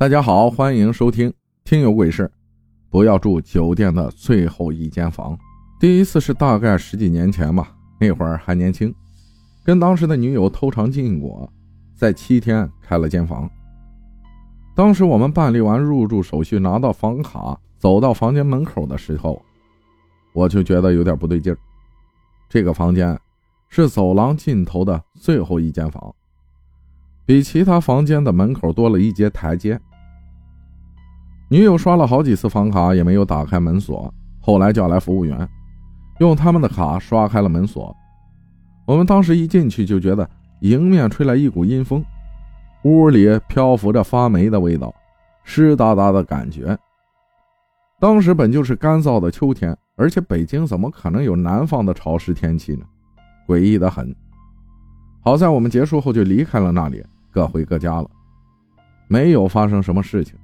大家好，欢迎收听《听有鬼事》。不要住酒店的最后一间房。第一次是大概十几年前吧，那会儿还年轻，跟当时的女友偷尝禁果，在七天开了间房。当时我们办理完入住手续，拿到房卡，走到房间门口的时候，我就觉得有点不对劲儿。这个房间是走廊尽头的最后一间房，比其他房间的门口多了一阶台阶。女友刷了好几次房卡也没有打开门锁，后来叫来服务员，用他们的卡刷开了门锁。我们当时一进去就觉得迎面吹来一股阴风，屋里漂浮着发霉的味道，湿哒哒的感觉。当时本就是干燥的秋天，而且北京怎么可能有南方的潮湿天气呢？诡异的很。好在我们结束后就离开了那里，各回各家了，没有发生什么事情。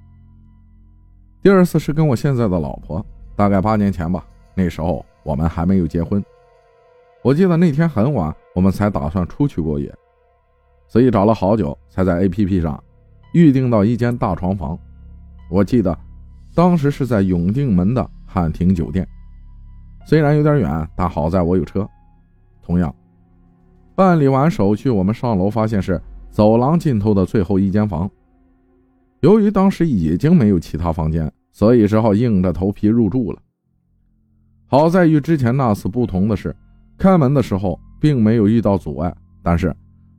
第二次是跟我现在的老婆，大概八年前吧。那时候我们还没有结婚。我记得那天很晚，我们才打算出去过夜，所以找了好久才在 APP 上预定到一间大床房。我记得当时是在永定门的汉庭酒店，虽然有点远，但好在我有车。同样，办理完手续，我们上楼发现是走廊尽头的最后一间房。由于当时已经没有其他房间。所以只好硬着头皮入住了。好在与之前那次不同的是，开门的时候并没有遇到阻碍。但是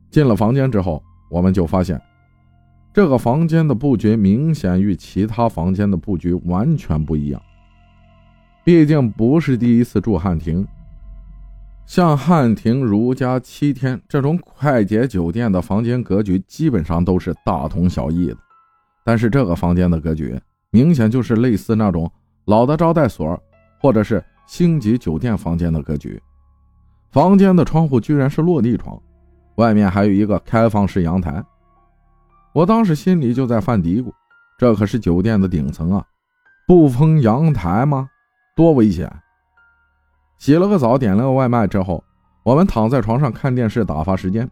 进了房间之后，我们就发现这个房间的布局明显与其他房间的布局完全不一样。毕竟不是第一次住汉庭，像汉庭如家七天这种快捷酒店的房间格局基本上都是大同小异的，但是这个房间的格局。明显就是类似那种老的招待所，或者是星级酒店房间的格局。房间的窗户居然是落地窗，外面还有一个开放式阳台。我当时心里就在犯嘀咕：这可是酒店的顶层啊，不封阳台吗？多危险！洗了个澡，点了个外卖之后，我们躺在床上看电视打发时间。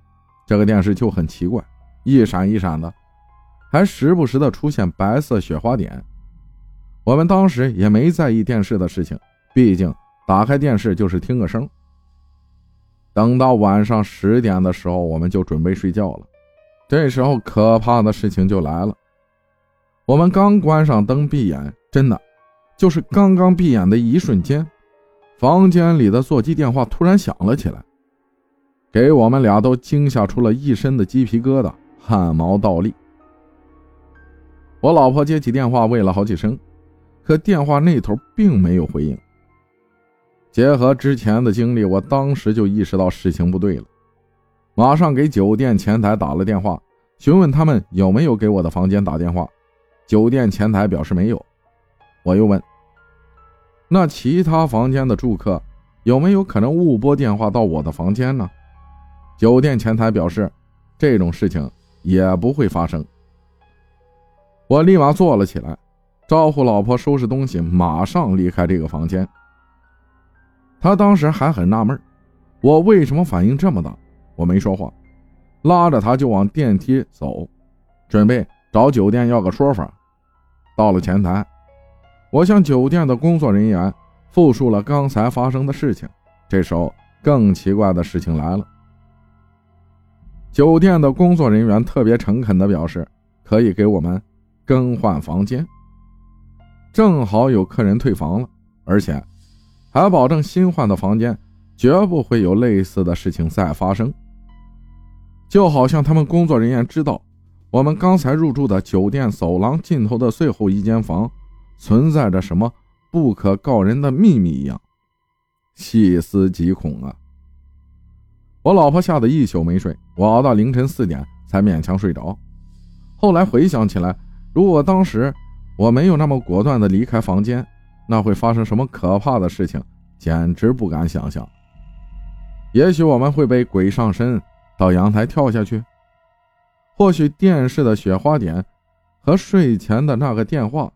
这个电视就很奇怪，一闪一闪的。还时不时的出现白色雪花点，我们当时也没在意电视的事情，毕竟打开电视就是听个声。等到晚上十点的时候，我们就准备睡觉了。这时候可怕的事情就来了，我们刚关上灯闭眼，真的，就是刚刚闭眼的一瞬间，房间里的座机电话突然响了起来，给我们俩都惊吓出了一身的鸡皮疙瘩，汗毛倒立。我老婆接起电话，喂了好几声，可电话那头并没有回应。结合之前的经历，我当时就意识到事情不对了，马上给酒店前台打了电话，询问他们有没有给我的房间打电话。酒店前台表示没有。我又问：“那其他房间的住客有没有可能误拨电话到我的房间呢？”酒店前台表示：“这种事情也不会发生。”我立马坐了起来，招呼老婆收拾东西，马上离开这个房间。他当时还很纳闷，我为什么反应这么大。我没说话，拉着他就往电梯走，准备找酒店要个说法。到了前台，我向酒店的工作人员复述了刚才发生的事情。这时候，更奇怪的事情来了。酒店的工作人员特别诚恳地表示，可以给我们。更换房间，正好有客人退房了，而且还保证新换的房间绝不会有类似的事情再发生。就好像他们工作人员知道我们刚才入住的酒店走廊尽头的最后一间房存在着什么不可告人的秘密一样，细思极恐啊！我老婆吓得一宿没睡，我熬到凌晨四点才勉强睡着。后来回想起来。如果当时我没有那么果断的离开房间，那会发生什么可怕的事情，简直不敢想象。也许我们会被鬼上身，到阳台跳下去；或许电视的雪花点和睡前的那个电话，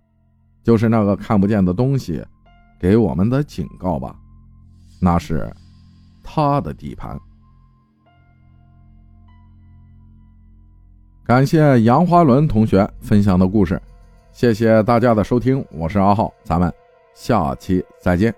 就是那个看不见的东西给我们的警告吧。那是他的地盘。感谢杨花伦同学分享的故事，谢谢大家的收听，我是阿浩，咱们下期再见。